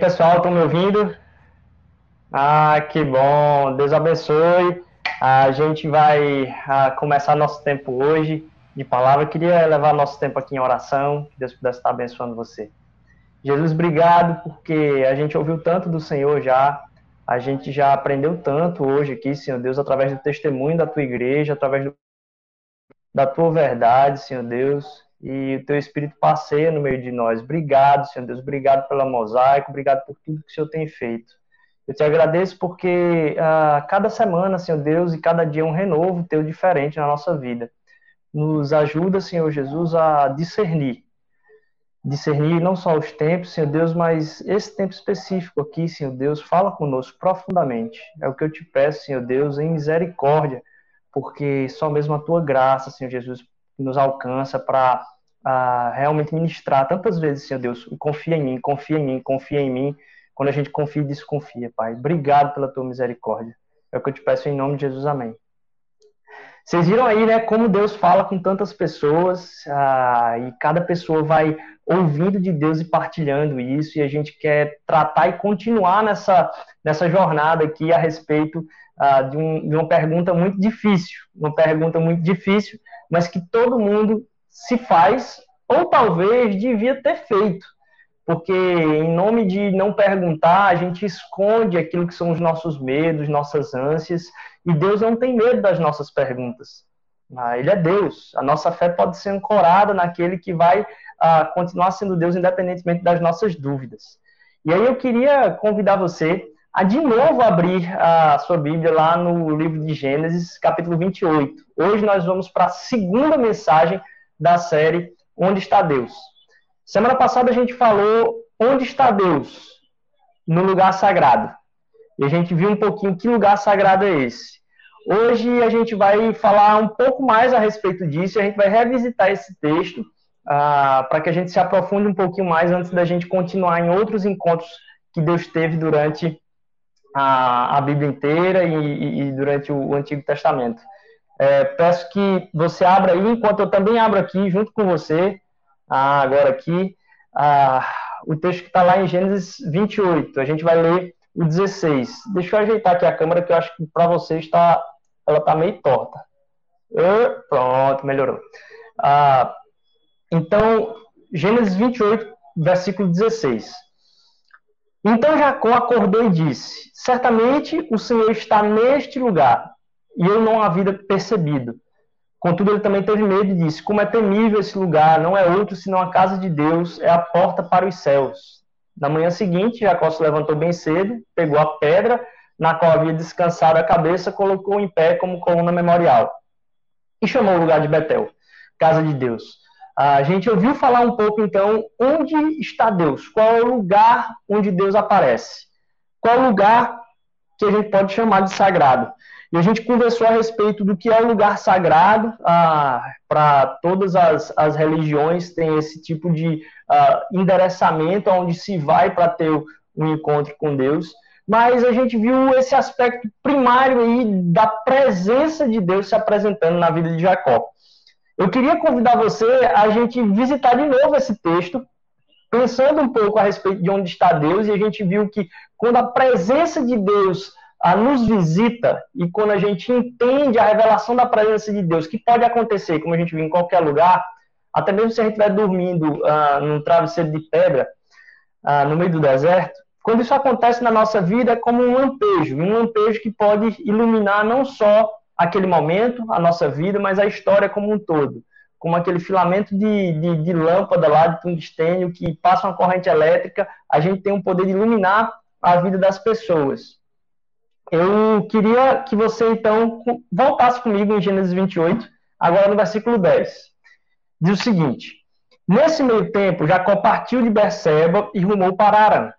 Pessoal, estão me ouvindo? Ah, que bom! Deus abençoe. A gente vai ah, começar nosso tempo hoje de palavra. Eu queria levar nosso tempo aqui em oração, que Deus pudesse estar abençoando você. Jesus, obrigado, porque a gente ouviu tanto do Senhor já, a gente já aprendeu tanto hoje aqui, Senhor Deus, através do testemunho da tua igreja, através do, da tua verdade, Senhor Deus e o teu Espírito passeia no meio de nós. Obrigado, Senhor Deus, obrigado pela mosaico, obrigado por tudo que o Senhor tem feito. Eu te agradeço porque uh, cada semana, Senhor Deus, e cada dia é um renovo teu diferente na nossa vida. Nos ajuda, Senhor Jesus, a discernir. Discernir não só os tempos, Senhor Deus, mas esse tempo específico aqui, Senhor Deus, fala conosco profundamente. É o que eu te peço, Senhor Deus, em misericórdia, porque só mesmo a tua graça, Senhor Jesus, nos alcança para realmente ministrar tantas vezes, Senhor Deus, confia em mim, confia em mim, confia em mim. Quando a gente confia e desconfia, Pai. Obrigado pela tua misericórdia. É o que eu te peço em nome de Jesus. Amém. Vocês viram aí, né, como Deus fala com tantas pessoas ah, e cada pessoa vai ouvindo de Deus e partilhando isso e a gente quer tratar e continuar nessa, nessa jornada aqui a respeito ah, de, um, de uma pergunta muito difícil, uma pergunta muito difícil, mas que todo mundo se faz, ou talvez devia ter feito. Porque, em nome de não perguntar, a gente esconde aquilo que são os nossos medos, nossas ânsias, e Deus não tem medo das nossas perguntas. Ah, ele é Deus. A nossa fé pode ser ancorada naquele que vai ah, continuar sendo Deus, independentemente das nossas dúvidas. E aí eu queria convidar você a de novo abrir a sua Bíblia lá no livro de Gênesis, capítulo 28. Hoje nós vamos para a segunda mensagem da série Onde está Deus? Semana passada a gente falou onde está Deus? No lugar sagrado. E a gente viu um pouquinho que lugar sagrado é esse. Hoje a gente vai falar um pouco mais a respeito disso, a gente vai revisitar esse texto uh, para que a gente se aprofunde um pouquinho mais antes da gente continuar em outros encontros que Deus teve durante a, a Bíblia inteira e, e durante o, Antigo Testamento. É, peço que você abra aí, enquanto eu também abro aqui, junto com você, ah, agora aqui, ah, o texto que está lá em Gênesis 28. A gente vai ler o 16. Deixa eu ajeitar aqui a câmera, que eu acho que para você está, ela está meio torta. Pronto, melhorou. Ah, então, Gênesis 28, versículo 16. Então Jacó acordou e disse: Certamente o Senhor está neste lugar, e eu não havia percebido. Contudo, ele também teve medo e disse: Como é temível esse lugar, não é outro senão a casa de Deus, é a porta para os céus. Na manhã seguinte, Jacó se levantou bem cedo, pegou a pedra na qual havia descansado a cabeça, colocou em pé como coluna memorial e chamou o lugar de Betel, casa de Deus. A gente ouviu falar um pouco, então, onde está Deus? Qual é o lugar onde Deus aparece? Qual é o lugar que a gente pode chamar de sagrado? E a gente conversou a respeito do que é o lugar sagrado. Ah, Para todas as, as religiões tem esse tipo de ah, endereçamento onde se vai para ter um encontro com Deus. Mas a gente viu esse aspecto primário aí da presença de Deus se apresentando na vida de Jacó. Eu queria convidar você a gente visitar de novo esse texto, pensando um pouco a respeito de onde está Deus, e a gente viu que quando a presença de Deus a nos visita e quando a gente entende a revelação da presença de Deus, que pode acontecer, como a gente viu em qualquer lugar, até mesmo se a gente estiver dormindo uh, num travesseiro de pedra uh, no meio do deserto, quando isso acontece na nossa vida é como um lampejo, um lampejo que pode iluminar não só aquele momento, a nossa vida, mas a história como um todo. Como aquele filamento de, de, de lâmpada lá de tungstênio que passa uma corrente elétrica, a gente tem o poder de iluminar a vida das pessoas. Eu queria que você, então, voltasse comigo em Gênesis 28, agora no versículo 10. Diz o seguinte: Nesse meio tempo, Jacó partiu de Berseba e rumou para Arã.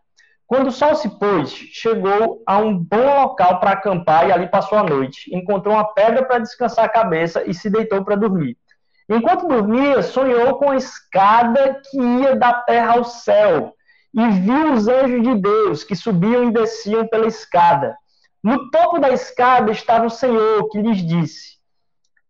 Quando o sol se pôs, chegou a um bom local para acampar e ali passou a noite. Encontrou uma pedra para descansar a cabeça e se deitou para dormir. Enquanto dormia, sonhou com a escada que ia da terra ao céu e viu os anjos de Deus que subiam e desciam pela escada. No topo da escada estava o Senhor, que lhes disse: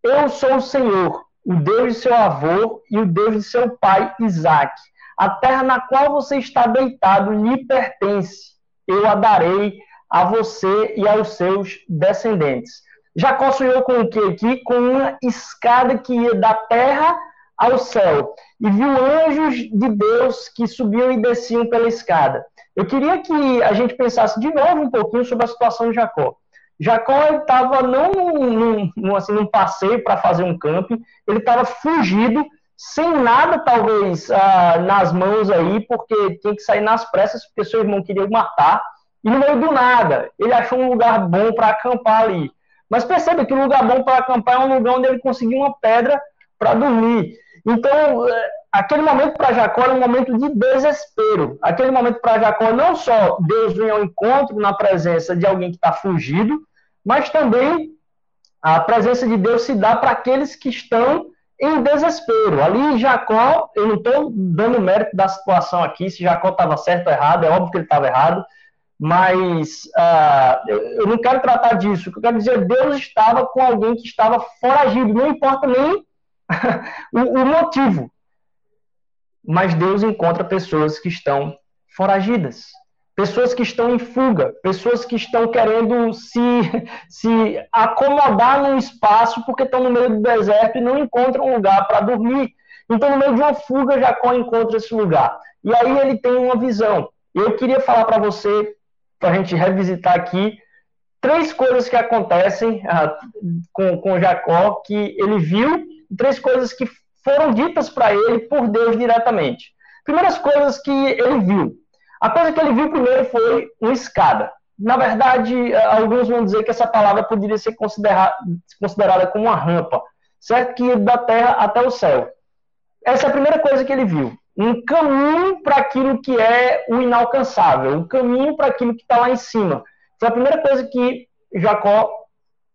Eu sou o Senhor, o Deus de seu avô e o Deus de seu pai Isaque. A terra na qual você está deitado lhe pertence. Eu a darei a você e aos seus descendentes. Jacó sonhou com o que aqui? Com uma escada que ia da terra ao céu. E viu anjos de Deus que subiam e desciam pela escada. Eu queria que a gente pensasse de novo um pouquinho sobre a situação de Jacó. Jacó estava não num, num, assim, num passeio para fazer um camping, ele estava fugido, sem nada talvez ah, nas mãos aí, porque tinha que sair nas pressas, porque seu irmão queria matar, e no meio do nada, ele achou um lugar bom para acampar ali. Mas perceba que o lugar bom para acampar é um lugar onde ele conseguiu uma pedra para dormir. Então, eh, aquele momento para Jacó era um momento de desespero. Aquele momento para Jacó, não só Deus vem ao encontro na presença de alguém que está fugido, mas também a presença de Deus se dá para aqueles que estão em desespero. Ali, Jacó, eu não estou dando mérito da situação aqui, se Jacó estava certo ou errado, é óbvio que ele estava errado, mas uh, eu não quero tratar disso. O que eu quero dizer, Deus estava com alguém que estava foragido, não importa nem o, o motivo. Mas Deus encontra pessoas que estão foragidas, pessoas que estão em fuga, pessoas que estão querendo se, se acomodar num espaço porque estão no meio do deserto e não encontram lugar para dormir. Então, no meio de uma fuga, Jacó encontra esse lugar. E aí ele tem uma visão. Eu queria falar para você, para a gente revisitar aqui, três coisas que acontecem ah, com, com Jacó que ele viu três coisas que foram ditas para ele por Deus diretamente. Primeiras coisas que ele viu. A coisa que ele viu primeiro foi uma escada. Na verdade, alguns vão dizer que essa palavra poderia ser considerada, considerada como uma rampa, certo? Que ia da terra até o céu. Essa é a primeira coisa que ele viu. Um caminho para aquilo que é o inalcançável, um caminho para aquilo que está lá em cima. Foi a primeira coisa que Jacó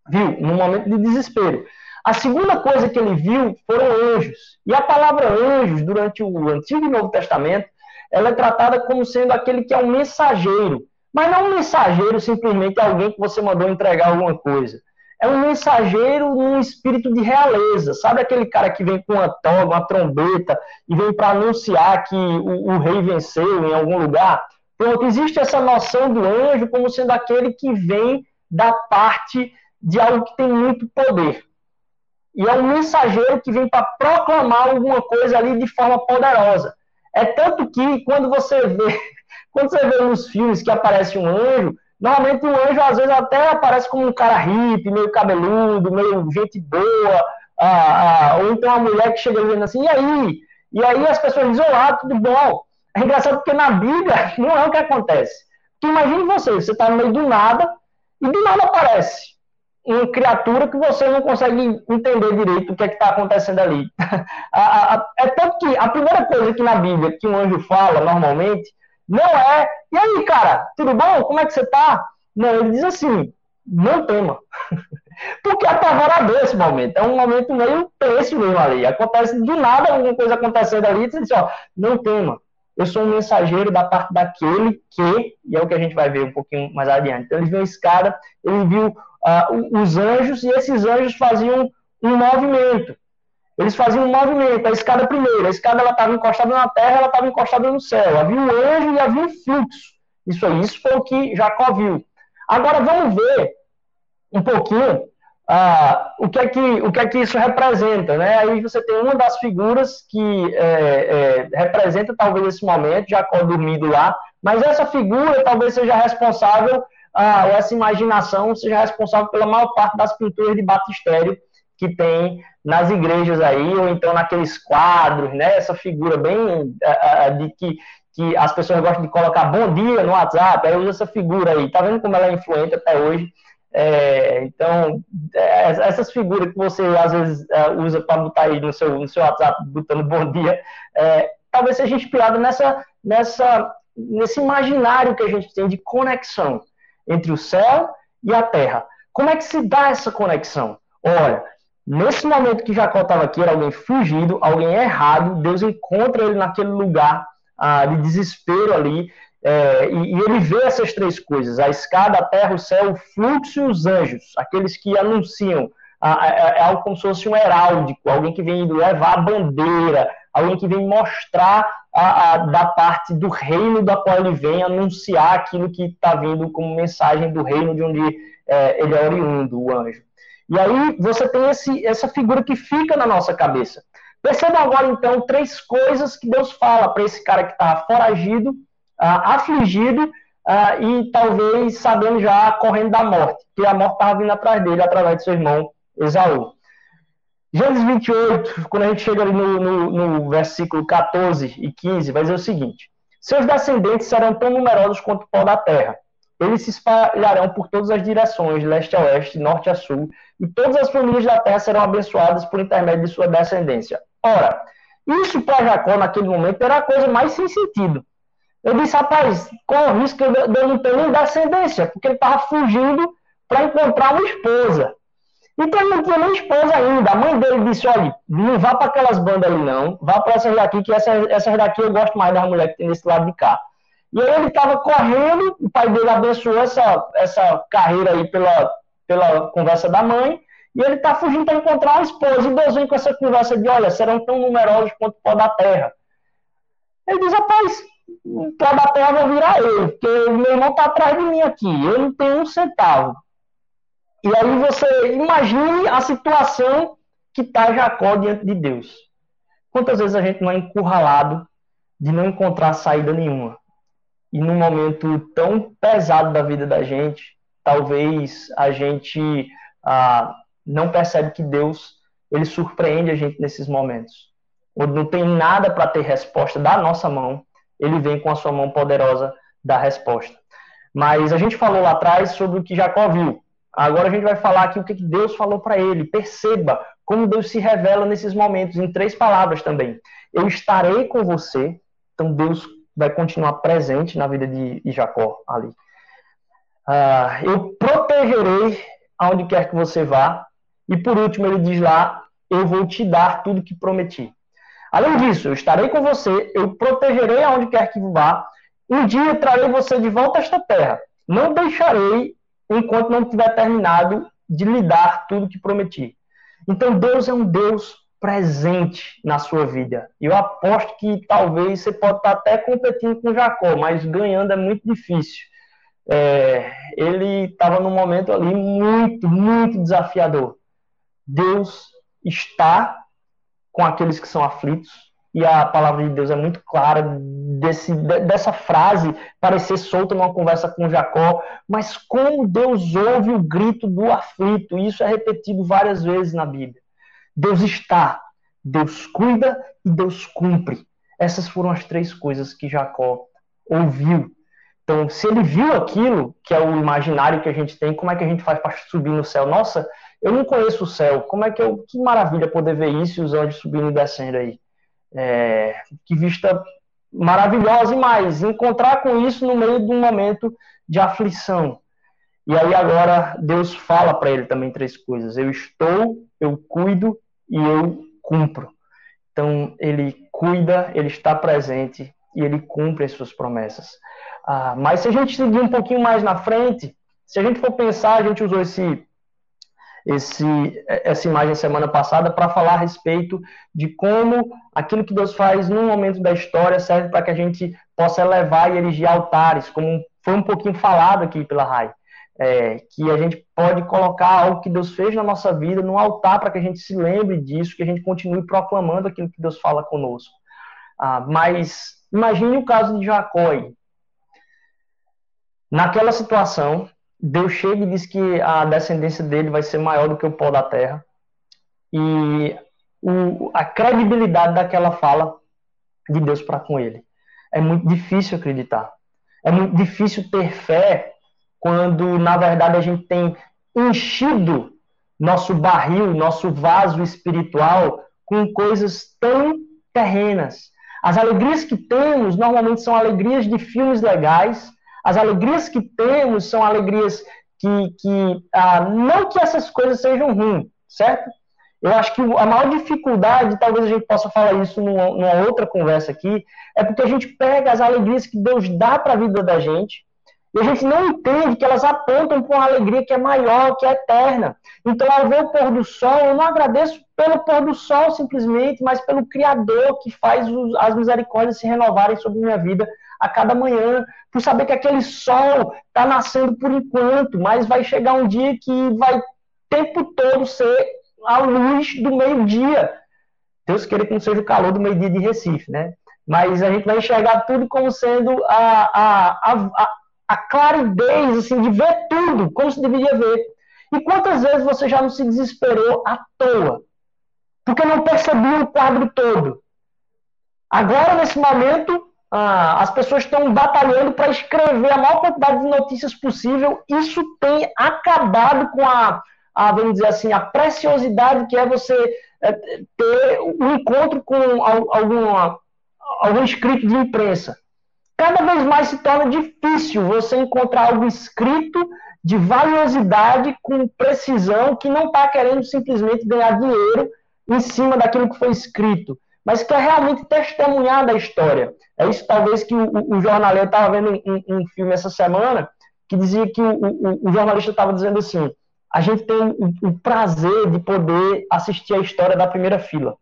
viu, num momento de desespero. A segunda coisa que ele viu foram anjos. E a palavra anjos, durante o Antigo e Novo Testamento, ela é tratada como sendo aquele que é um mensageiro. Mas não um mensageiro simplesmente alguém que você mandou entregar alguma coisa. É um mensageiro num espírito de realeza. Sabe aquele cara que vem com uma toga, uma trombeta e vem para anunciar que o, o rei venceu em algum lugar? Pronto, existe essa noção do anjo como sendo aquele que vem da parte de algo que tem muito poder. E é um mensageiro que vem para proclamar alguma coisa ali de forma poderosa. É tanto que quando você vê, quando você vê nos filmes que aparece um anjo, normalmente o anjo às vezes até aparece como um cara hippie, meio cabeludo, meio gente boa, ah, ah, ou então uma mulher que chega dizendo assim, e aí? E aí as pessoas dizem, olá, tudo bom? É engraçado porque na Bíblia não é o que acontece. Porque imagine você, você está no meio do nada, e do nada aparece uma criatura que você não consegue entender direito o que é está acontecendo ali. é tanto que a primeira coisa que na Bíblia que um anjo fala normalmente não é e aí, cara, tudo bom? Como é que você está? Não, ele diz assim, não tema. Porque é apavorador esse momento. É um momento meio tenso mesmo ali. Acontece do nada alguma coisa acontecendo ali, e diz ó, não tema. Eu sou um mensageiro da parte daquele que, e é o que a gente vai ver um pouquinho mais adiante. Então ele viu a escada, ele viu uh, os anjos, e esses anjos faziam um movimento. Eles faziam um movimento, a escada primeiro, a escada ela estava encostada na terra, ela estava encostada no céu. Havia um anjo e havia um fluxo. Isso aí, isso foi o que Jacó viu. Agora vamos ver um pouquinho uh, o, que é que, o que é que isso representa. Né? Aí você tem uma das figuras que é, é, representa talvez esse momento, Jacó dormindo lá, mas essa figura talvez seja responsável ah, essa imaginação seja responsável pela maior parte das pinturas de batistério que tem nas igrejas aí, ou então naqueles quadros, né? Essa figura bem ah, de que, que as pessoas gostam de colocar bom dia no WhatsApp, aí usa essa figura aí. Tá vendo como ela é influente até hoje? É, então, é, essas figuras que você às vezes usa para botar aí no seu, no seu WhatsApp, botando bom dia, é, talvez seja inspirado nessa, nessa, nesse imaginário que a gente tem de conexão entre o céu e a terra. Como é que se dá essa conexão? Olha, nesse momento que Jacó estava aqui, era alguém fugido, alguém errado, Deus encontra ele naquele lugar ah, de desespero ali, é, e, e, ele vê essas três coisas: a escada, a terra, o céu, o fluxo e os anjos, aqueles que anunciam. Ah, é, é algo como se fosse um heráldico, alguém que vem levar a bandeira, alguém que vem mostrar a, a, da parte do reino da qual ele vem anunciar aquilo que está vindo como mensagem do reino de onde é, ele é oriundo, o anjo. E aí você tem esse, essa figura que fica na nossa cabeça. Perceba agora, então, três coisas que Deus fala para esse cara que está foragido, ah, afligido ah, e talvez sabendo já correndo da morte, que a morte estava vindo atrás dele através de seu irmão Esaú. Gênesis 28, quando a gente chega ali no, no, no, versículo 14 e 15, vai dizer o seguinte: Seus descendentes serão tão numerosos quanto o pó da terra. Eles se espalharão por todas as direções, leste a oeste, norte a sul, e todas as famílias da terra serão abençoadas por intermédio de sua descendência. Ora, isso para Jacó naquele momento era a coisa mais sem sentido. Eu disse, rapaz, corre o risco de eu não ter nem descendência, porque ele estava fugindo para encontrar uma esposa. Então ele não tinha nem esposa ainda. A mãe dele disse: olha, não vá para aquelas bandas ali, não. Vá para essas daqui, que essas, essas daqui eu gosto mais das mulheres que tem desse lado de cá. E aí ele estava correndo, o pai dele abençoou essa, essa carreira aí pela, pela conversa da mãe, e ele está fugindo para encontrar uma esposa. E Deus vem com essa conversa de: olha, serão tão numerosos quanto o pó da terra. Ele diz: rapaz, o pó da terra vai virar eu, porque meu irmão está atrás de mim aqui, eu não tenho um centavo. E aí você imagine a situação que está Jacó diante de Deus. Quantas vezes a gente não é encurralado de não encontrar saída nenhuma? E num momento tão pesado da vida da gente, talvez a gente ah, não percebe que Deus ele surpreende a gente nesses momentos. Onde não tem nada para ter resposta da nossa mão, ele vem com a sua mão poderosa da resposta. Mas a gente falou lá atrás sobre o que Jacó viu. Agora a gente vai falar aqui o que Deus falou para ele. Perceba como Deus se revela nesses momentos, em três palavras também. Eu estarei com você. Então Deus vai continuar presente na vida de, Jacó ali. Uh, eu protegerei aonde quer que você vá. E por último, ele diz lá: Eu vou te dar tudo que prometi. Além disso, eu estarei com você, eu protegerei aonde quer que vá. Um dia trarei você de volta a esta terra. Não deixarei enquanto não tiver terminado de lhe dar tudo que prometi. Então, Deus é um Deus presente na sua vida. Eu aposto que talvez você pode estar até competindo com Jacó, mas ganhando é muito difícil. É, ele estava num momento ali muito, muito desafiador. Deus está com aqueles que são aflitos, e a palavra de Deus é muito clara desse, dessa frase parecer solta numa conversa com Jacó, mas como Deus ouve o grito do aflito, isso é repetido várias vezes na Bíblia. Deus está, Deus cuida e Deus cumpre. Essas foram as três coisas que Jacó ouviu. Então, se ele viu aquilo, que é o imaginário que a gente tem, como é que a gente faz para subir no céu? Nossa, eu não conheço o céu. Como é que eu. Que maravilha poder ver isso e os anjos subindo e descendo aí. É, que vista maravilhosa e mais, encontrar com isso no meio de um momento de aflição. E aí agora Deus fala para ele também três coisas: eu estou, eu cuido e eu cumpro. Então ele cuida, ele está presente e ele cumpre as suas promessas. Ah, mas se a gente seguir um pouquinho mais na frente, se a gente for pensar, a gente usou esse esse, essa imagem semana passada para falar a respeito de como aquilo que Deus faz num momento da história serve para que a gente possa elevar e erigir altares, como foi um pouquinho falado aqui pela Rai. É, que a gente pode colocar algo que Deus fez na nossa vida no altar para que a gente se lembre disso, que a gente continue proclamando aquilo que Deus fala conosco. Ah, mas imagine o caso de Jacó. Naquela situação, Deus chega e diz que a descendência dele vai ser maior do que o pó da terra. E o, a credibilidade daquela fala de Deus para com ele. É muito difícil acreditar. É muito difícil ter fé quando, na verdade, a gente tem enchido nosso barril, nosso vaso espiritual com coisas tão terrenas. As alegrias que temos normalmente são alegrias de filmes legais, as alegrias que temos são alegrias que, que ah, não que essas coisas sejam ruins, certo? Eu acho que a maior dificuldade, talvez a gente possa falar isso numa, numa outra conversa aqui, é porque a gente pega as alegrias que Deus dá para a vida da gente E a gente não entende que elas apontam para uma alegria que é maior, que é eterna. Então, ao ver o pôr do sol, eu não agradeço pelo pôr do sol simplesmente, mas pelo Criador que faz as misericórdias se renovarem sobre minha vida a cada manhã, por saber que aquele sol está nascendo por enquanto, mas vai chegar um dia que vai tempo todo ser a luz do meio-dia. Deus queira que não seja o calor do meio-dia de Recife, né? Mas a gente vai enxergar tudo como sendo a, a, a, a claridez, assim, de ver tudo como se deveria ver. E quantas vezes você já não se desesperou à toa? Porque não percebia o quadro todo. Agora, nesse momento, ah, as pessoas estão batalhando para escrever a maior quantidade de notícias possível. Isso tem acabado com a, a vamos dizer assim, a preciosidade que é você é, ter um encontro com alguma, algum escrito de imprensa. Cada vez mais se torna difícil você encontrar algo escrito de valiosidade, com precisão, que não está querendo simplesmente ganhar dinheiro em cima daquilo que foi escrito mas quer realmente testemunhar da história. É isso, talvez, que o, o jornalista estava vendo um, um, filme essa semana, que dizia que o, o, jornalista estava dizendo assim: a gente tem o, prazer de poder assistir a história da primeira fila.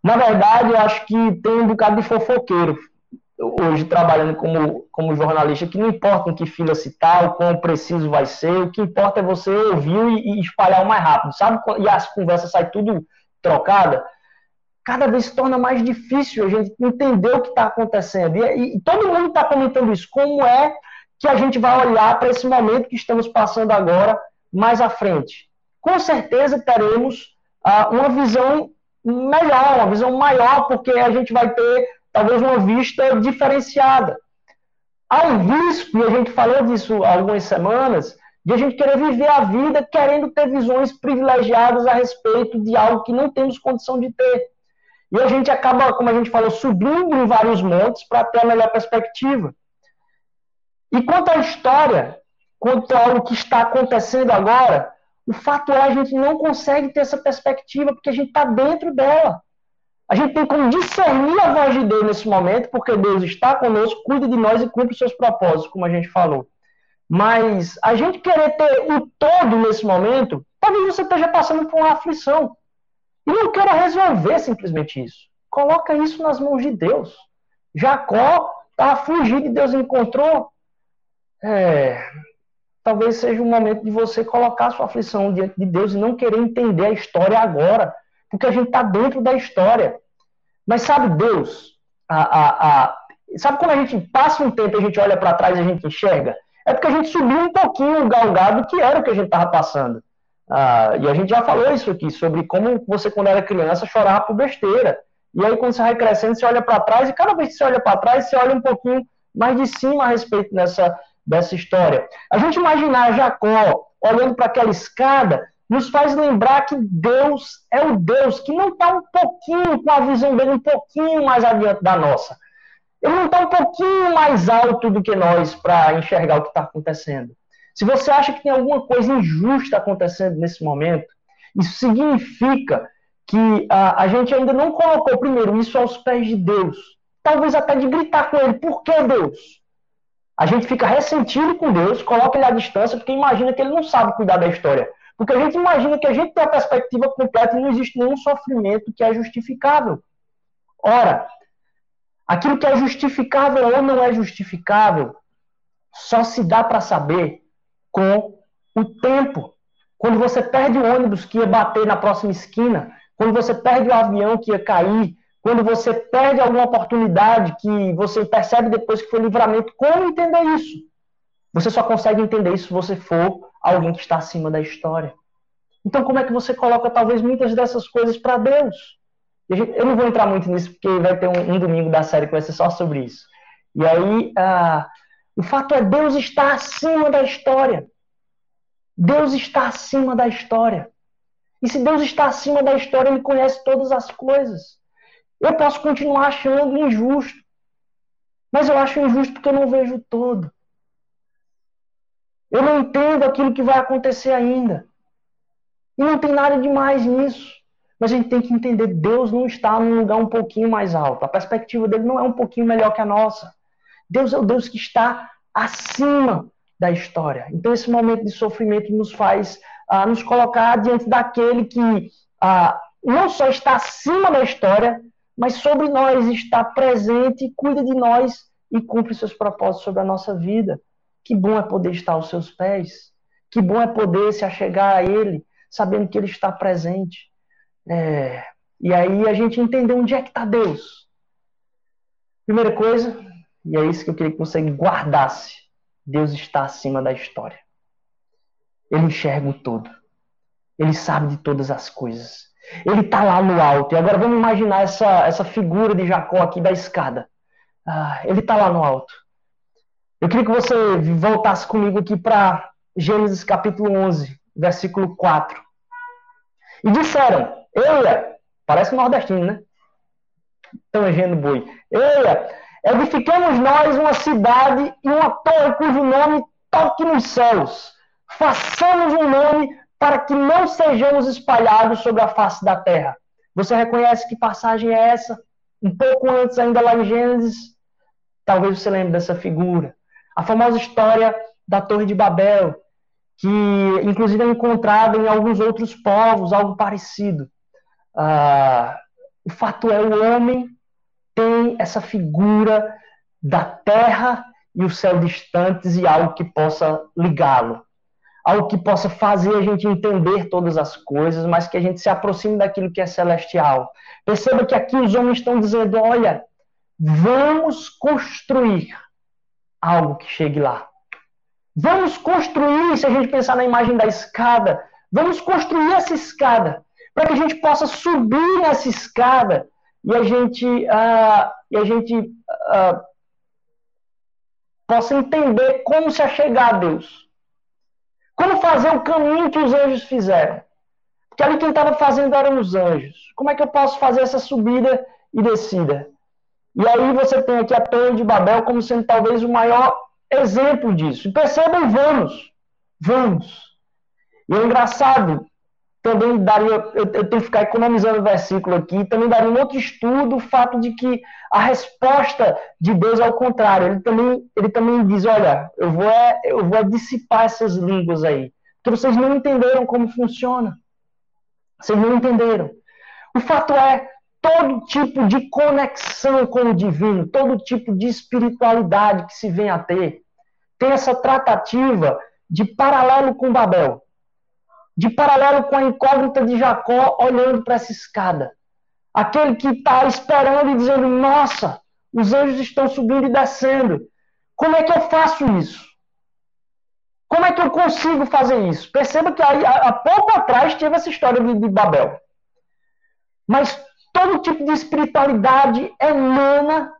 Na verdade, eu acho que tem um bocado de fofoqueiro hoje trabalhando como, como jornalista, que não importa em que fila se está, o quão preciso vai ser, o que importa é você ouvir e, e espalhar o mais rápido, sabe? E as conversas saem tudo trocada cada vez se torna mais difícil a gente entender o que está acontecendo. E, e, todo mundo está comentando isso. Como é que a gente vai olhar para esse momento que estamos passando agora mais à frente? Com certeza teremos ah, uma visão melhor, uma visão maior, porque a gente vai ter talvez uma vista diferenciada. Há um risco, e a gente falou disso há algumas semanas, de a gente querer viver a vida querendo ter visões privilegiadas a respeito de algo que não temos condição de ter. E a gente acaba, como a gente falou, subindo em vários montes para ter a melhor perspectiva. E quanto à história, quanto ao que está acontecendo agora, o fato é a gente não consegue ter essa perspectiva porque a gente está dentro dela. A gente tem como discernir a voz de Deus nesse momento, porque Deus está conosco, cuida de nós e cumpre os seus propósitos, como a gente falou. Mas a gente querer ter o todo nesse momento, talvez você esteja passando por uma aflição. E não quero resolver simplesmente isso. Coloca isso nas mãos de Deus. Jacó estava fugindo e Deus encontrou. É, talvez seja o momento de você colocar sua aflição diante de Deus e não querer entender a história agora, porque a gente está dentro da história. Mas sabe Deus? A, a, a, sabe quando a gente passa um tempo e a gente olha para trás e a gente enxerga? É porque a gente subiu um pouquinho o galgado que era o que a gente estava passando. Ah, e a gente já falou isso aqui, sobre como você, quando era criança, chorava por besteira. E aí, quando você vai crescendo, você olha para trás, e cada vez que você olha para trás, você olha um pouquinho mais de cima a respeito dessa, dessa história. A gente imaginar Jacó olhando para aquela escada, nos faz lembrar que Deus é o Deus que não está um pouquinho com a visão dele um pouquinho mais adiante da nossa. Ele não está um pouquinho mais alto do que nós para enxergar o que está acontecendo. Se você acha que tem alguma coisa injusta acontecendo nesse momento, isso significa que a, a gente ainda não colocou primeiro isso aos pés de Deus. Talvez até de gritar com ele, por que Deus? A gente fica ressentido com Deus, coloca ele à distância, porque imagina que ele não sabe cuidar da história. Porque a gente imagina que a gente tem a perspectiva completa e não existe nenhum sofrimento que é justificável. Ora, aquilo que é justificável ou não é justificável só se dá para saber com o tempo. Quando você perde o ônibus que ia bater na próxima esquina, quando você perde o avião que ia cair, quando você perde alguma oportunidade que você percebe depois que foi livramento, como entender isso? Você só consegue entender isso se você for alguém que está acima da história. Então, como é que você coloca talvez muitas dessas coisas para Deus? Eu não vou entrar muito nisso, porque vai ter um, um, domingo da série que vai ser só sobre isso. E aí, ah, o fato é Deus está acima da história. Deus está acima da história. E se Deus está acima da história, Ele conhece todas as coisas. Eu posso continuar achando injusto. Mas eu acho injusto porque eu não vejo todo. Eu não entendo aquilo que vai acontecer ainda. E não tem nada de mais nisso. Mas a gente tem que entender, Deus não está num lugar um pouquinho mais alto. A perspectiva dele não é um pouquinho melhor que a nossa. Deus é o Deus que está acima da história. Então, esse momento de sofrimento nos faz ah, nos colocar diante daquele que ah, não só está acima da história, mas sobre nós está presente, cuida de nós e cumpre seus propósitos sobre a nossa vida. Que bom é poder estar aos seus pés. Que bom é poder se achegar a Ele, sabendo que Ele está presente. É... E aí a gente entender onde é que está Deus. Primeira coisa, e é isso que eu queria que você guardasse: Deus está acima da história. Ele enxerga o todo. Ele sabe de todas as coisas. Ele está lá no alto. E agora vamos imaginar essa, essa figura de Jacó aqui da escada. Ah, ele está lá no alto. Eu queria que você voltasse comigo aqui para Gênesis capítulo 11, versículo 4. E disseram: Eia, parece nordestino, né? Tangendo boi. Eia, edificamos nós uma cidade e uma torre cujo nome toque nos céus. Façamos um nome para que não sejamos espalhados sobre a face da terra. Você reconhece que passagem é essa? Um pouco antes, ainda lá em Gênesis, talvez você lembre dessa figura. A famosa história da Torre de Babel, que inclusive é encontrada em alguns outros povos, algo parecido. Ah, o fato é, o homem tem essa figura da terra e o céu distantes e algo que possa ligá-lo algo que possa fazer a gente entender todas as coisas, mas que a gente se aproxime daquilo que é celestial. Perceba que aqui os homens estão dizendo: olha, vamos construir algo que chegue lá. Vamos construir, se a gente pensar na imagem da escada, vamos construir essa escada para que a gente possa subir nessa escada e a gente, uh, e a gente uh, possa entender como se achegar a Deus. Como fazer o caminho que os anjos fizeram? Porque ali quem estava fazendo eram os anjos. Como é que eu posso fazer essa subida e descida? E aí você tem aqui a Torre de Babel como sendo talvez o maior exemplo disso. E percebam, vamos. Vamos. E é engraçado também daria, eu, eu tenho que ficar economizando o versículo aqui, também daria um outro estudo o fato de que a resposta de Deus é o contrário. Ele também, ele também diz, olha, eu vou, é, eu vou dissipar essas línguas aí. Porque vocês não entenderam como funciona. Vocês não entenderam. O fato é, todo tipo de conexão com o divino, todo tipo de espiritualidade que se vem a ter, tem essa tratativa de paralelo com Babel de paralelo com a incógnita de Jacó olhando para essa escada. Aquele que está esperando e dizendo: Nossa, os anjos estão subindo e descendo. Como é que eu faço isso? Como é que eu consigo fazer isso? Perceba que há, pouco atrás teve essa história de, de Babel. Mas todo tipo de espiritualidade emana,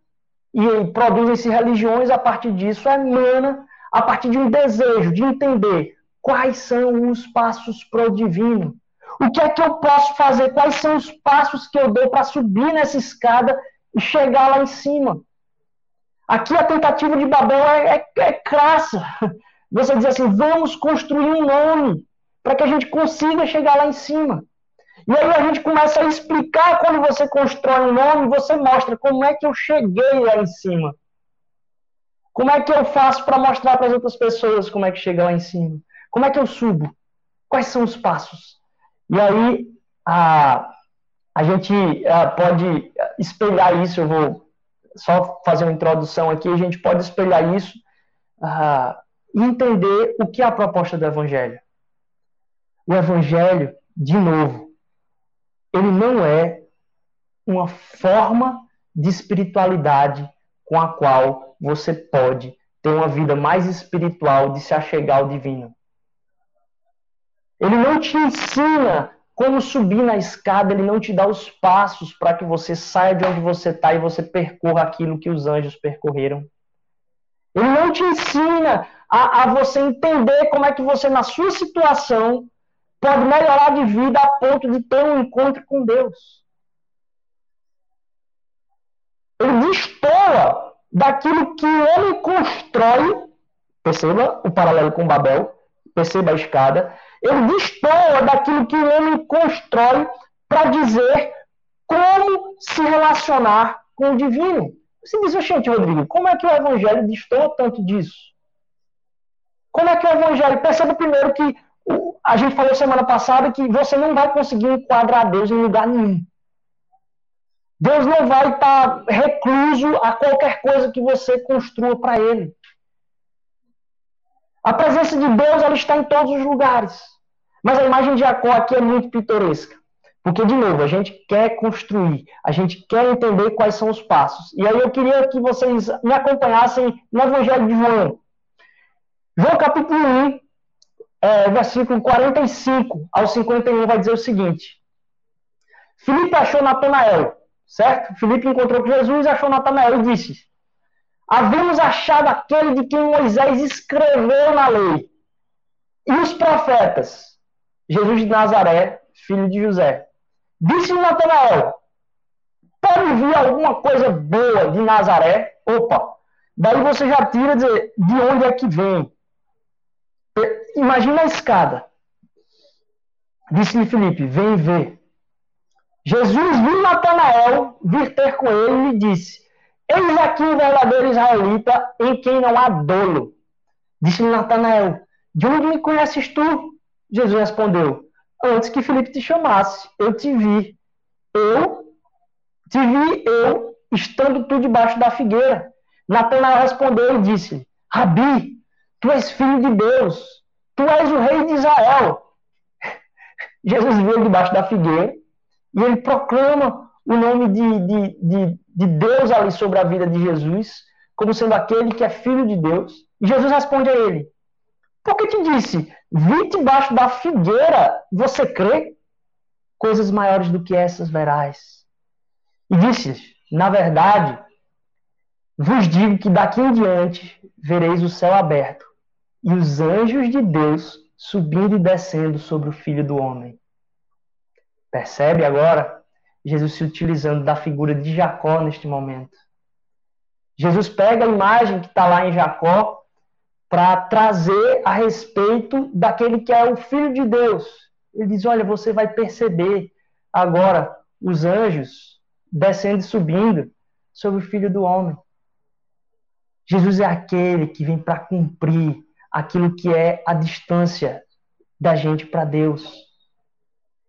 e produzem-se religiões a partir disso, emana a partir de um desejo de entender Quais são os passos para o divino? O que é que eu posso fazer? Quais são os passos que eu dou para subir nessa escada e chegar lá em cima? Aqui a tentativa de Babel é, é, é crassa. Você diz assim: vamos construir um nome para que a gente consiga chegar lá em cima. E aí a gente começa a explicar quando você constrói um nome, você mostra como é que eu cheguei lá em cima. Como é que eu faço para mostrar para as outras pessoas como é que chega lá em cima? Como é que eu subo? Quais são os passos? E aí a, a gente a, pode espelhar isso. Eu vou só fazer uma introdução aqui. A gente pode espelhar isso e entender o que é a proposta do Evangelho. O Evangelho, de novo, ele não é uma forma de espiritualidade com a qual você pode ter uma vida mais espiritual de se achegar ao divino. Ele não te ensina como subir na escada, ele não te dá os passos para que você saia de onde você está e você percorra aquilo que os anjos percorreram. Ele não te ensina a, a, você entender como é que você, na sua situação, pode melhorar de vida a ponto de ter um encontro com Deus. Ele destoa daquilo que homem constrói. Perceba o paralelo com Babel, perceba a escada ele destoa daquilo que o homem constrói para dizer como se relacionar com o divino. Você diz, gente, Rodrigo, como é que o evangelho destoa tanto disso? Como é que o evangelho? Perceba primeiro que a gente falou semana passada que você não vai conseguir enquadrar Deus em lugar nenhum. Deus não vai estar recluso a qualquer coisa que você construa para Ele. A presença de Deus ela está em todos os lugares. Mas a imagem de Jacó aqui é muito pitoresca. Porque, de novo, a gente quer construir, a gente quer entender quais são os passos. E aí eu queria que vocês me acompanhassem no Evangelho de João. João capítulo 1, é, versículo 45 ao 51, vai dizer o seguinte. Filipe achou Natanael, certo? Filipe encontrou com Jesus, achou Natanael e disse: Havemos achado aquele de quem Moisés escreveu na lei. E os profetas? Jesus de Nazaré, filho de José. Disse Natanael: Pode vir alguma coisa boa de Nazaré? Opa! Daí você já tira dizer, de onde é que vem. Imagina a escada. Disse-lhe Felipe: Vem ver. Jesus viu Natanael vir ter com ele e lhe disse: Eis aqui o verdadeiro israelita em quem não há dolo. Disse-lhe Natanael: De onde me conheces tu? Jesus respondeu: Antes que Felipe te chamasse, eu te vi. Eu te vi, eu, estando tu debaixo da figueira. Natanael respondeu e disse: Rabi, tu és filho de Deus, tu és o rei de Israel. Jesus veio debaixo da figueira e ele proclama o nome de, de, de, de Deus ali sobre a vida de Jesus, como sendo aquele que é filho de Deus. E Jesus responde a ele: Por que te disse, vi debaixo da figueira, você crê? Coisas maiores do que essas verás. E disse: Na verdade, vos digo que daqui em diante vereis o céu aberto e os anjos de Deus subindo e descendo sobre o filho do homem. Percebe agora? Jesus se utilizando da figura de Jacó neste momento. Jesus pega a imagem que está lá em Jacó para trazer a respeito daquele que é o Filho de Deus. Ele diz: Olha, você vai perceber agora os anjos descendo e subindo sobre o Filho do Homem. Jesus é aquele que vem para cumprir aquilo que é a distância da gente para Deus.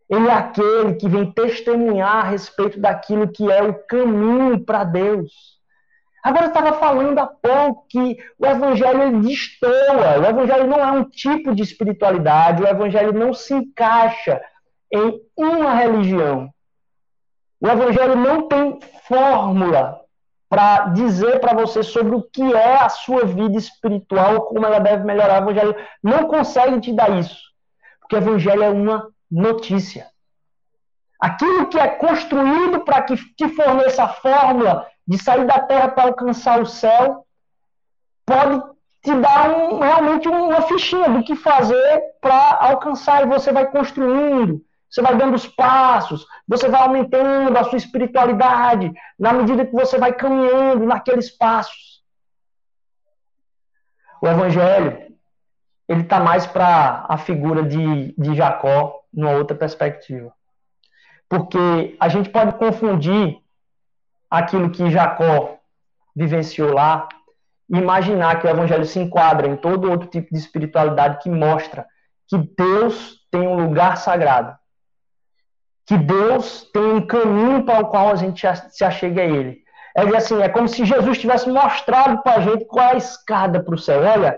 Ele é aquele que vem testemunhar a respeito daquilo que é o caminho para Deus. Agora eu estava falando há pouco que o evangelho ele destoa. O evangelho não é um tipo de espiritualidade, o evangelho não se encaixa em uma religião. O evangelho não tem fórmula para dizer para você sobre o que é a sua vida espiritual, como ela deve melhorar. O evangelho não consegue te dar isso. Porque o evangelho é uma notícia. Aquilo que é construído para que te forneça a fórmula de sair da terra para alcançar o céu, pode te dar um, realmente uma fichinha do que fazer para alcançar, e você vai construindo, você vai dando os passos, você vai aumentando a sua espiritualidade na medida que você vai caminhando naqueles passos. O Evangelho, ele está mais para a figura de, de Jacó, numa outra perspectiva. Porque a gente pode confundir aquilo que Jacó vivenciou lá imaginar que o evangelho se enquadra em todo outro tipo de espiritualidade que mostra que Deus tem um lugar sagrado. Que Deus tem um caminho para o qual a gente se achega a Ele. É assim, é como se Jesus tivesse mostrado para a gente qual é a escada para o céu. Olha,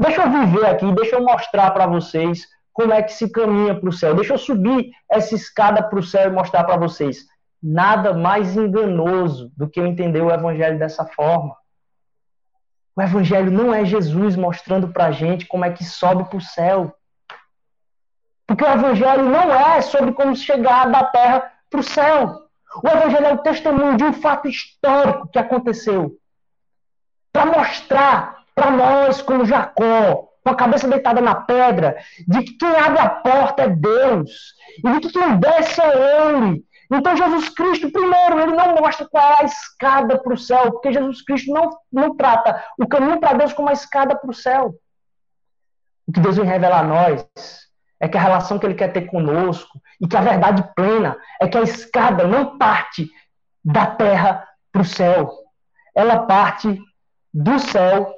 deixa eu viver aqui, deixa eu mostrar para vocês como é que se caminha para o céu. Deixa eu subir essa escada para o céu e mostrar para vocês. Nada mais enganoso do que eu entender o evangelho dessa forma. O evangelho não é Jesus mostrando para a gente como é que sobe para o céu. Porque o evangelho não é sobre como chegar da terra para o céu. O evangelho é o testemunho de um fato histórico que aconteceu. Para mostrar para nós, como Jacó, com a cabeça deitada na pedra, de que quem abre a porta é Deus, e de que quem desce é Ele. Então, Jesus Cristo, primeiro, ele não mostra qual é a escada para o céu, porque Jesus Cristo não, não trata o caminho para Deus como uma escada para o céu. O que Deus vem revelar a nós é que a relação que Ele quer ter conosco, e que a verdade plena é que a escada não parte da terra para o céu, ela parte do céu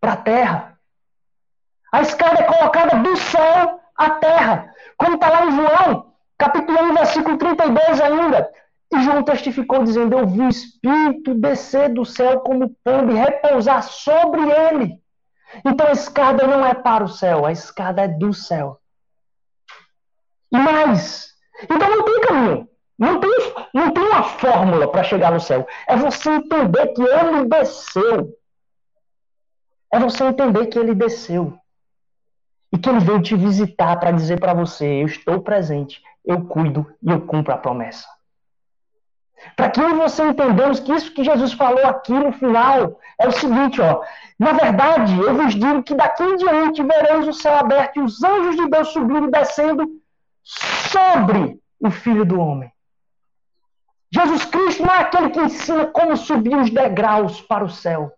para a terra. A escada é colocada do céu à terra. Como está lá em João, capítulo 1, versículo 32 ainda. E João testificou dizendo: Eu vi o Espírito descer do céu como pombo e repousar sobre ele. Então a escada não é para o céu, a escada é do céu. E mais. Então não tem caminho. Não tem, não tem uma fórmula para chegar no céu. É você entender que ele desceu. É você entender que ele desceu. E que ele veio te visitar para dizer para você: Eu estou presente, eu cuido e eu cumpro a promessa. Para que eu e você entendamos que isso que Jesus falou aqui no final é o seguinte, ó. Na verdade, eu vos digo que daqui em diante vereis o céu aberto e os anjos de Deus subindo e descendo sobre o Filho do Homem. Jesus Cristo não é aquele que ensina como subir os degraus para o céu.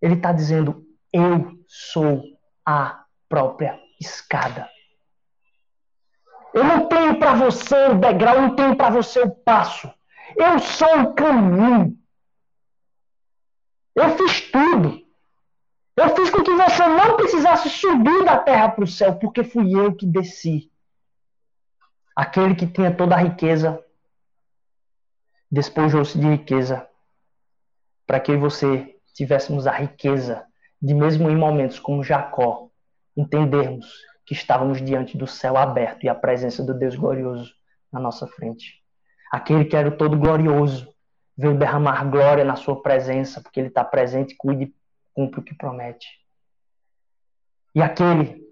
Ele está dizendo: Eu sou a própria escada. Eu não tenho para você o degrau, eu não tenho para você o passo. Eu sou o caminho. Eu fiz tudo. Eu fiz com que você não precisasse subir da terra para o céu, porque fui eu que desci. Aquele que tinha toda a riqueza despojou-se de riqueza para que você tivéssemos a riqueza de mesmo em momentos como Jacó entendermos que estávamos diante do céu aberto e a presença do Deus glorioso na nossa frente. Aquele que era o todo glorioso veio derramar glória na sua presença, porque ele está presente, cuide e cumpre o que promete. E aquele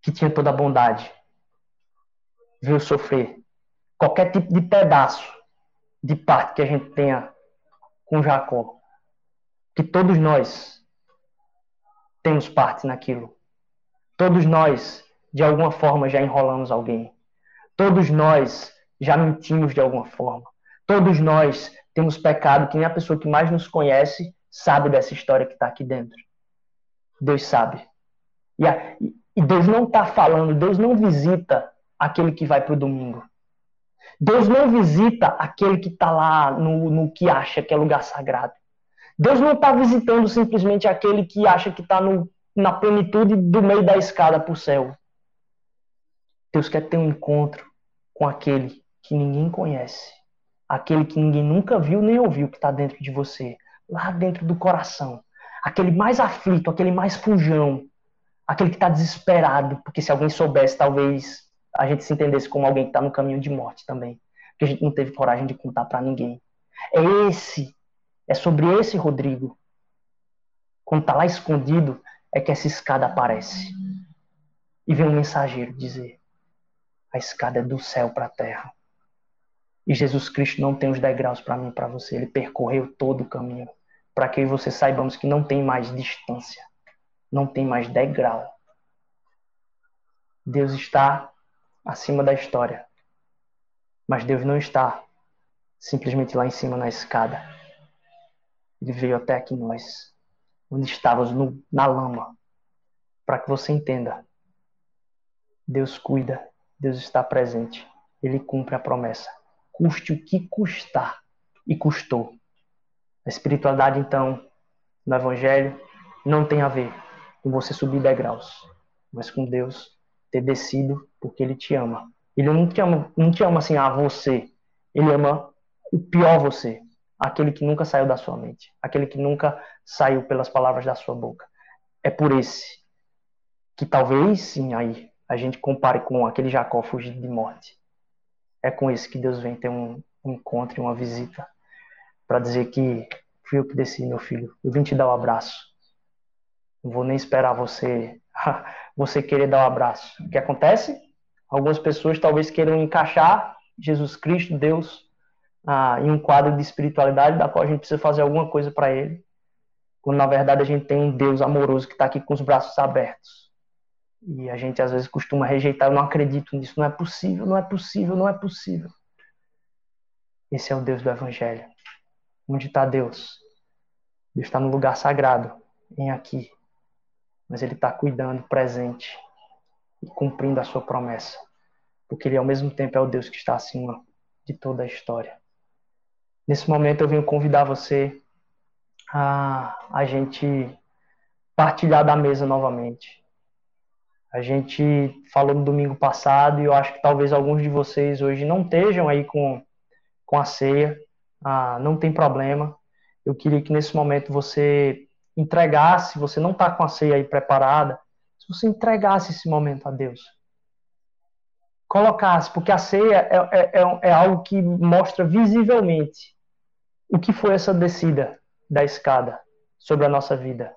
que tinha toda a bondade veio sofrer qualquer tipo de pedaço de parte que a gente tenha com Jacó. Que todos nós temos parte naquilo. Todos nós, de alguma forma, já enrolamos alguém. Todos nós já mentimos de alguma forma. Todos nós temos pecado que nem a pessoa que mais nos conhece sabe dessa história que está aqui dentro. Deus sabe. E, a, e Deus não está falando, Deus não visita aquele que vai para o domingo. Deus não visita aquele que está lá no, no que acha que é lugar sagrado. Deus não está visitando simplesmente aquele que acha que está no na plenitude do meio da escada para o céu. Deus quer ter um encontro com aquele que ninguém conhece, aquele que ninguém nunca viu nem ouviu que está dentro de você, lá dentro do coração. Aquele mais aflito, aquele mais fujão, aquele que está desesperado, porque se alguém soubesse, talvez a gente se entendesse como alguém que está no caminho de morte também, porque a gente não teve coragem de contar para ninguém. É esse, é sobre esse Rodrigo. Quando está lá escondido, é que essa escada aparece. E vem um mensageiro dizer: a escada é do céu para a terra. E Jesus Cristo não tem os degraus para mim para você. Ele percorreu todo o caminho para que você saibamos que não tem mais distância, não tem mais degrau. Deus está acima da história. Mas Deus não está simplesmente lá em cima na escada. Ele veio até aqui nós onde estavas no, na lama, para que você entenda. Deus cuida, Deus está presente, Ele cumpre a promessa, custe o que custar, e custou. A espiritualidade, então, no Evangelho, não tem a ver com você subir degraus, mas com Deus ter descido porque Ele te ama. Ele não te ama, não te ama assim a você, Ele ama o pior você, aquele que nunca saiu da sua mente, aquele que nunca saiu pelas palavras da sua boca. É por esse que talvez sim aí a gente compare com aquele Jacó fugido de morte. É com esse que Deus vem ter um, um encontro, uma visita, para dizer que fui eu que desci, meu filho. Eu vim te dar um abraço. Não vou nem esperar você você querer dar um abraço. O que acontece? Algumas pessoas talvez queiram encaixar Jesus Cristo, Deus, ah, em um quadro de espiritualidade da qual a gente precisa fazer alguma coisa para ele, quando na verdade a gente tem um Deus amoroso que está aqui com os braços abertos. E a gente às vezes costuma rejeitar, eu não acredito nisso, não é possível, não é possível, não é possível. Esse é o Deus do Evangelho. Onde está Deus? Deus está no lugar sagrado, em aqui. Mas Ele está cuidando, presente e cumprindo a sua promessa. Porque Ele ao mesmo tempo é o Deus que está acima de toda a história. Nesse momento eu venho convidar você a a gente partilhar da mesa novamente. A gente falou no domingo passado e eu acho que talvez alguns de vocês hoje não estejam aí com, com a ceia. Ah, não tem problema. Eu queria que nesse momento você entregasse, você não está com a ceia aí preparada, se você entregasse esse momento a Deus. Colocasse, porque a ceia é, é, é, é algo que mostra visivelmente o que foi essa descida da escada sobre a nossa vida.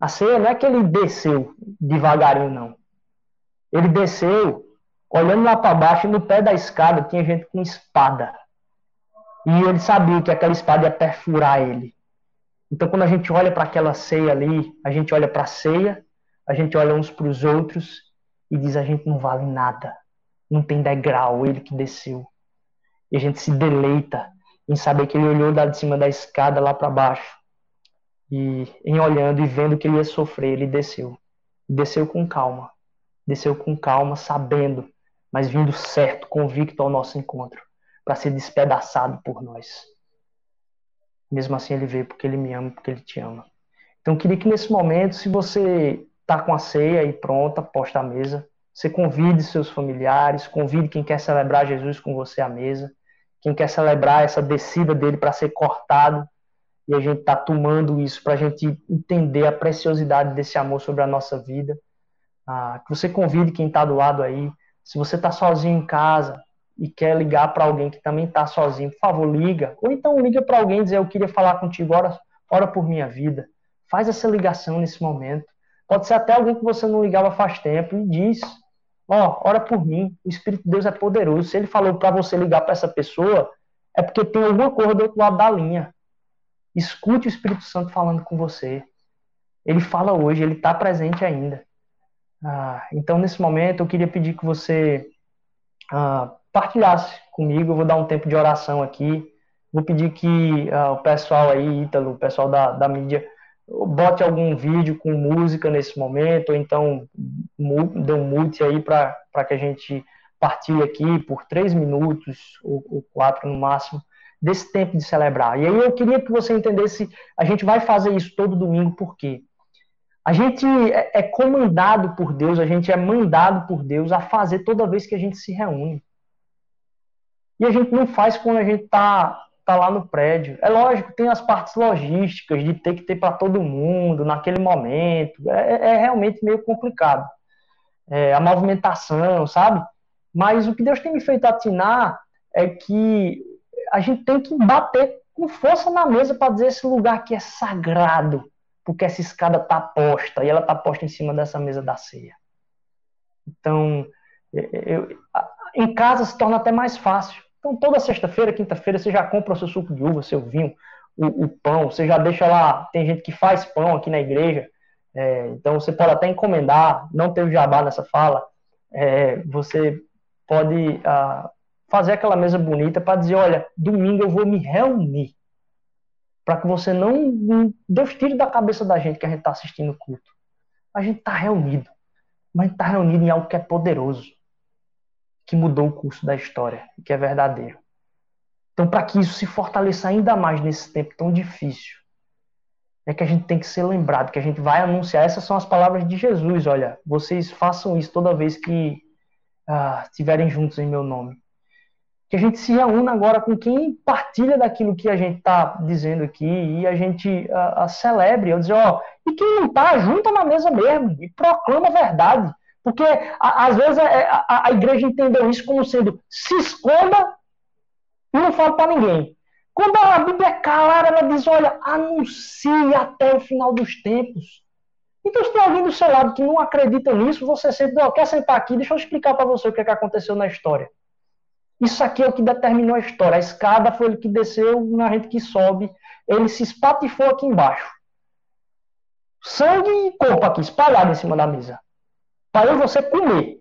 A ceia não é que ele desceu devagarinho, não. Ele desceu, olhando lá para baixo, e no pé da escada tinha gente com espada. E ele sabia que aquela espada ia perfurar ele. Então, quando a gente olha para aquela ceia ali, a gente olha para a ceia, a gente olha uns para os outros e diz: a gente não vale nada. Não tem degrau, ele que desceu. E a gente se deleita em saber que ele olhou da de cima da escada lá para baixo. E em olhando e vendo que ele ia sofrer, ele desceu. Desceu com calma desceu com calma, sabendo, mas vindo certo, convicto ao nosso encontro, para ser despedaçado por nós. Mesmo assim, ele veio porque ele me ama, porque ele te ama. Então, eu queria que nesse momento, se você está com a ceia aí pronta, posta à mesa, você convide seus familiares, convide quem quer celebrar Jesus com você à mesa, quem quer celebrar essa descida dele para ser cortado, e a gente está tomando isso para a gente entender a preciosidade desse amor sobre a nossa vida ah, que você convide quem está do lado aí. Se você está sozinho em casa e quer ligar para alguém que também está sozinho, por favor, liga. Ou então liga para alguém e dizer, eu queria falar contigo, ora, ora por minha vida. Faz essa ligação nesse momento. Pode ser até alguém que você não ligava faz tempo e diz, ó, oh, ora por mim. O Espírito de Deus é poderoso. Se ele falou para você ligar para essa pessoa, é porque tem alguma coisa do outro lado da linha. Escute o Espírito Santo falando com você. Ele fala hoje, ele está presente ainda. Ah, então, nesse momento, eu queria pedir que você ah, partilhasse comigo. Eu vou dar um tempo de oração aqui. Vou pedir que ah, o pessoal aí, Ítalo, o pessoal da, da mídia, bote algum vídeo com música nesse momento, ou então dê um mute aí para que a gente partilhe aqui por três minutos, ou, ou quatro no máximo, desse tempo de celebrar. E aí eu queria que você entendesse, a gente vai fazer isso todo domingo, por quê? A gente é, é comandado por Deus, a gente é mandado por Deus a fazer toda vez que a gente se reúne. E a gente não faz quando a gente está tá lá no prédio. É lógico, tem as partes logísticas de ter que ter para todo mundo naquele momento. É, é, é realmente meio complicado. É, a movimentação, sabe? Mas o que Deus tem me feito atinar é que a gente tem que bater com força na mesa para dizer esse lugar que é sagrado porque essa escada está posta e ela está posta em cima dessa mesa da ceia. Então, eu, em casa se torna até mais fácil. Então, toda sexta-feira, quinta-feira, você já compra o seu suco de uva, seu vinho, o, o, pão, você já deixa lá. Tem gente que faz pão aqui na igreja, é, então você pode até encomendar. Não teve jabá nessa fala. É, você pode ah, fazer aquela mesa bonita para dizer: olha, domingo eu vou me reunir para que você não Deus tire da cabeça da gente que a gente está assistindo o culto. A gente está reunido, mas a gente está reunido em algo que é poderoso, que mudou o curso da história, que é verdadeiro. Então, para que isso se fortaleça ainda mais nesse tempo tão difícil, é que a gente tem que ser lembrado, que a gente vai anunciar. Essas são as palavras de Jesus. Olha, vocês façam isso toda vez que ah, estiverem juntos em meu nome que a gente se reúna agora com quem partilha daquilo que a gente está dizendo aqui e a gente a, a celebre. Eu dizer, ó, e quem não está, junta na mesa mesmo e proclama a verdade. Porque às vezes é, a, a, igreja entendeu isso como sendo se esconda e não fala para ninguém. Quando a Bíblia é clara, ela diz: olha, anuncie até o final dos tempos. Então, se tem alguém do seu lado que não acredita nisso, você senta, quer sentar aqui, deixa eu explicar para você o que, é que aconteceu na história. Isso aqui é o que determinou a história. A escada foi ele que desceu, na gente que sobe. Ele se espatifou aqui embaixo. Sangue e corpo aqui, espalhado em cima da mesa. Para você comer.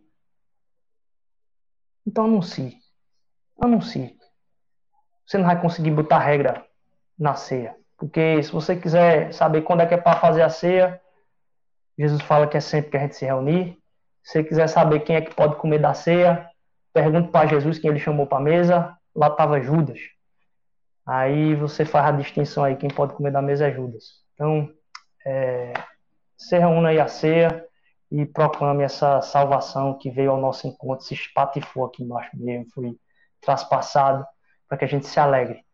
Então anuncie. Anuncie. Você não vai conseguir botar regra na ceia. Porque se você quiser saber quando é que é para fazer a ceia, Jesus fala que é sempre que a gente se reunir. Se você quiser saber quem é que pode comer da ceia, pergunta para Jesus quem ele chamou para a mesa, lá estava Judas. Aí você faz a distinção aí, quem pode comer da mesa é Judas. Então, é, se reúna aí a ceia e proclame essa salvação que veio ao nosso encontro, se espatifou aqui embaixo mesmo, foi traspassado, para que a gente se alegre,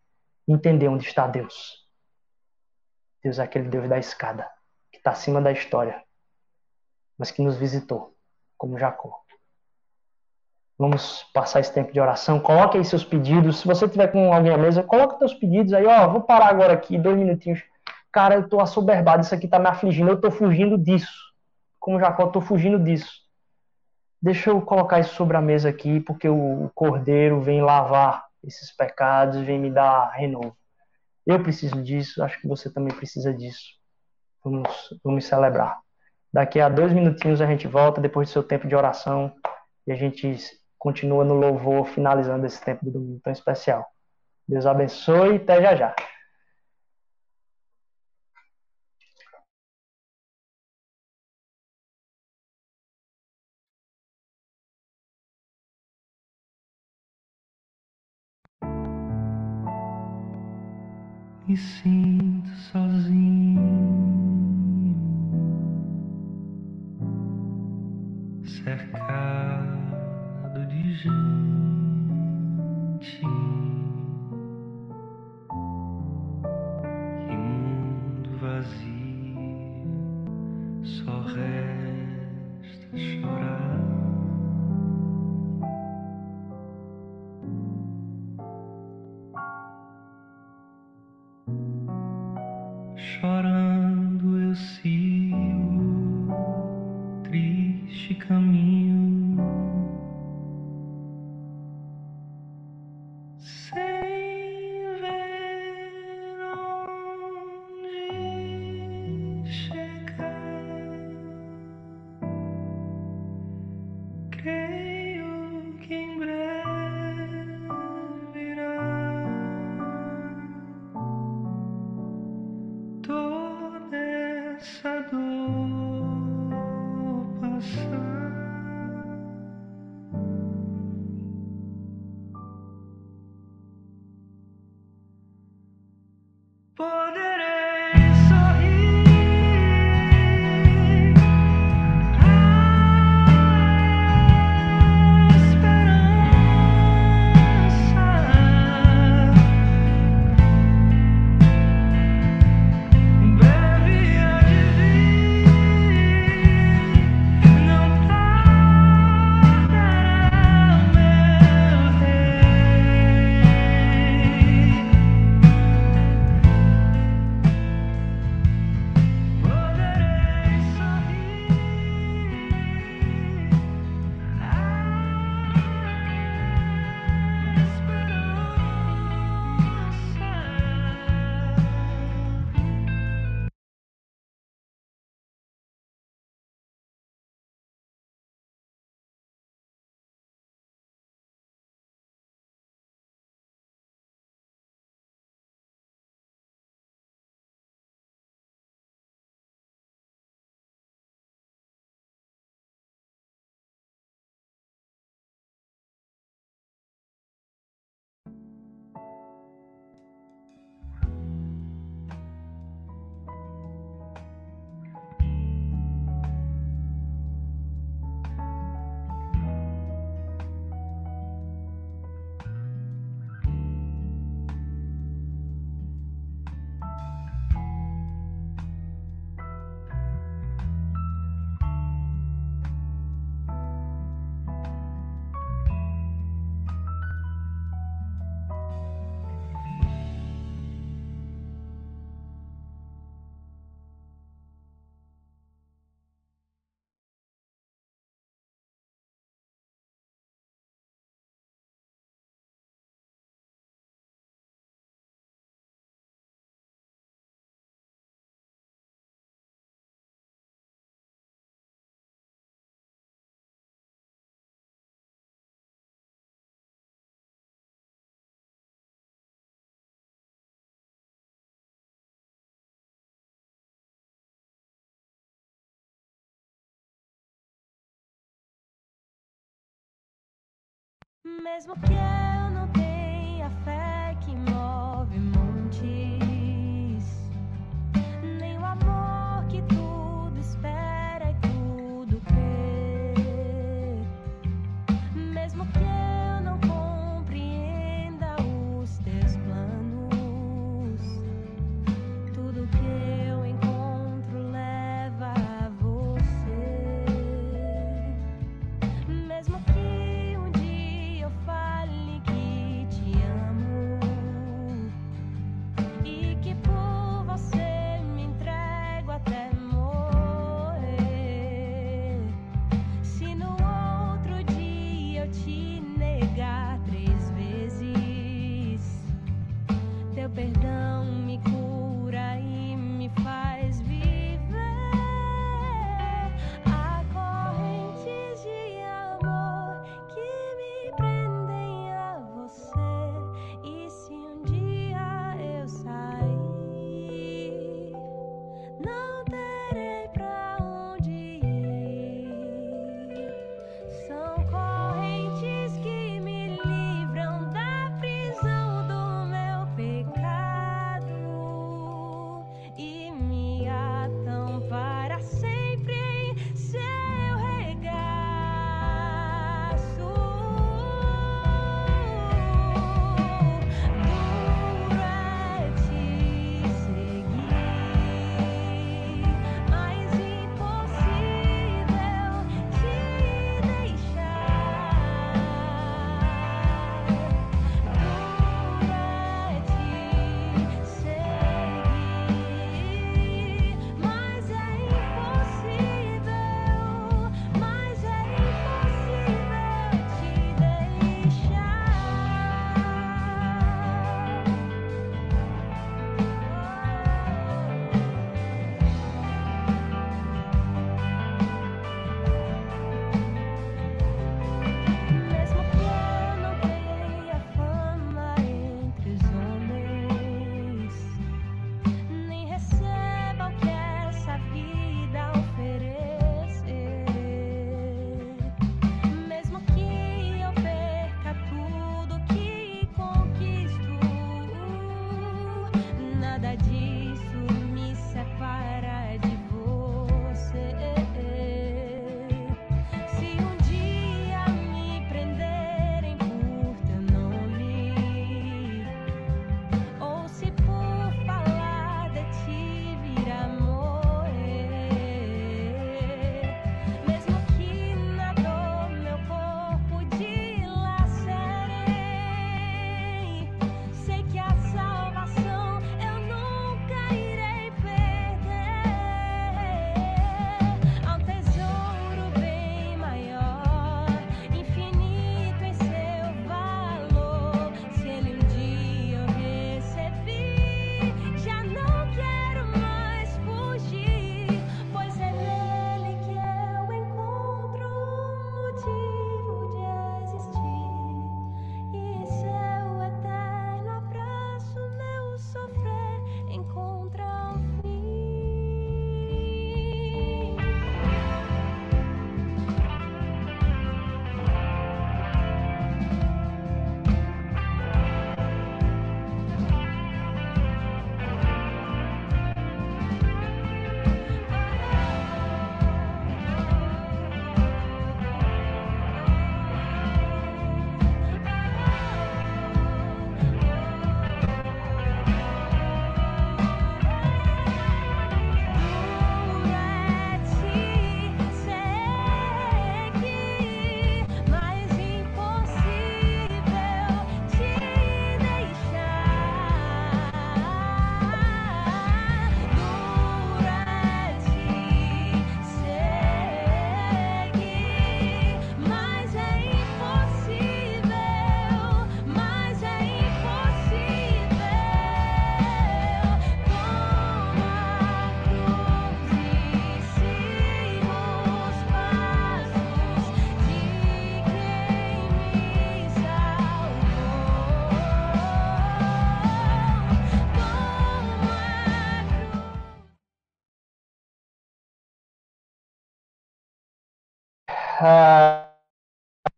entender onde está Deus. Deus é aquele Deus da escada, que está acima da história, mas que nos visitou, como Jacó. Vamos passar esse tempo de oração. Coloque aí seus pedidos. Se você tiver com alguém à mesa, coloque seus pedidos aí. Ó, vou parar agora aqui, dois minutinhos. Cara, eu tô assoberbado, isso aqui tá me afligindo. Eu tô fugindo disso. Como Jacó, tô fugindo disso. Deixa eu colocar isso sobre a mesa aqui, porque o Cordeiro vem lavar esses pecados, vem me dar renovo. Eu preciso disso, acho que você também precisa disso. Vamos, vamos celebrar. Daqui a dois minutinhos a gente volta, depois do seu tempo de oração, e a gente continua no louvor, finalizando esse tempo do domingo tão especial. Deus abençoe e até já já. Me sinto sozinho, cercado de gente. Mesmo que eu não tenha fé que move montes, nem o amor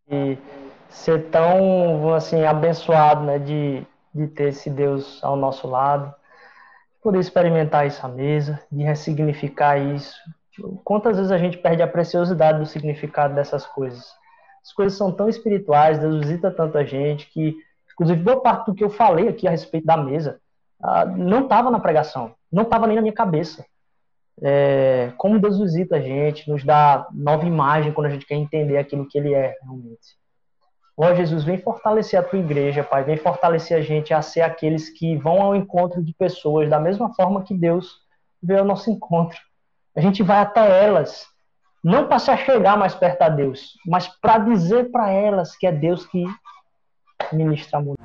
e ser tão assim abençoado, né, de, de ter esse Deus ao nosso lado, poder experimentar isso à mesa, de ressignificar isso. Quantas vezes a gente perde a preciosidade do significado dessas coisas? As coisas são tão espirituais, Deus visita tanta gente que, inclusive, boa parte do que eu falei aqui a respeito da mesa ah, não estava na pregação, não estava nem na minha cabeça. É, como Deus visita a gente, nos dá nova imagem quando a gente quer entender aquilo que Ele é realmente. Ó Jesus, vem fortalecer a tua igreja, Pai, vem fortalecer a gente a ser aqueles que vão ao encontro de pessoas da mesma forma que Deus veio ao nosso encontro. A gente vai até elas, não para se chegar mais perto a Deus, mas para dizer para elas que é Deus que ministra muito.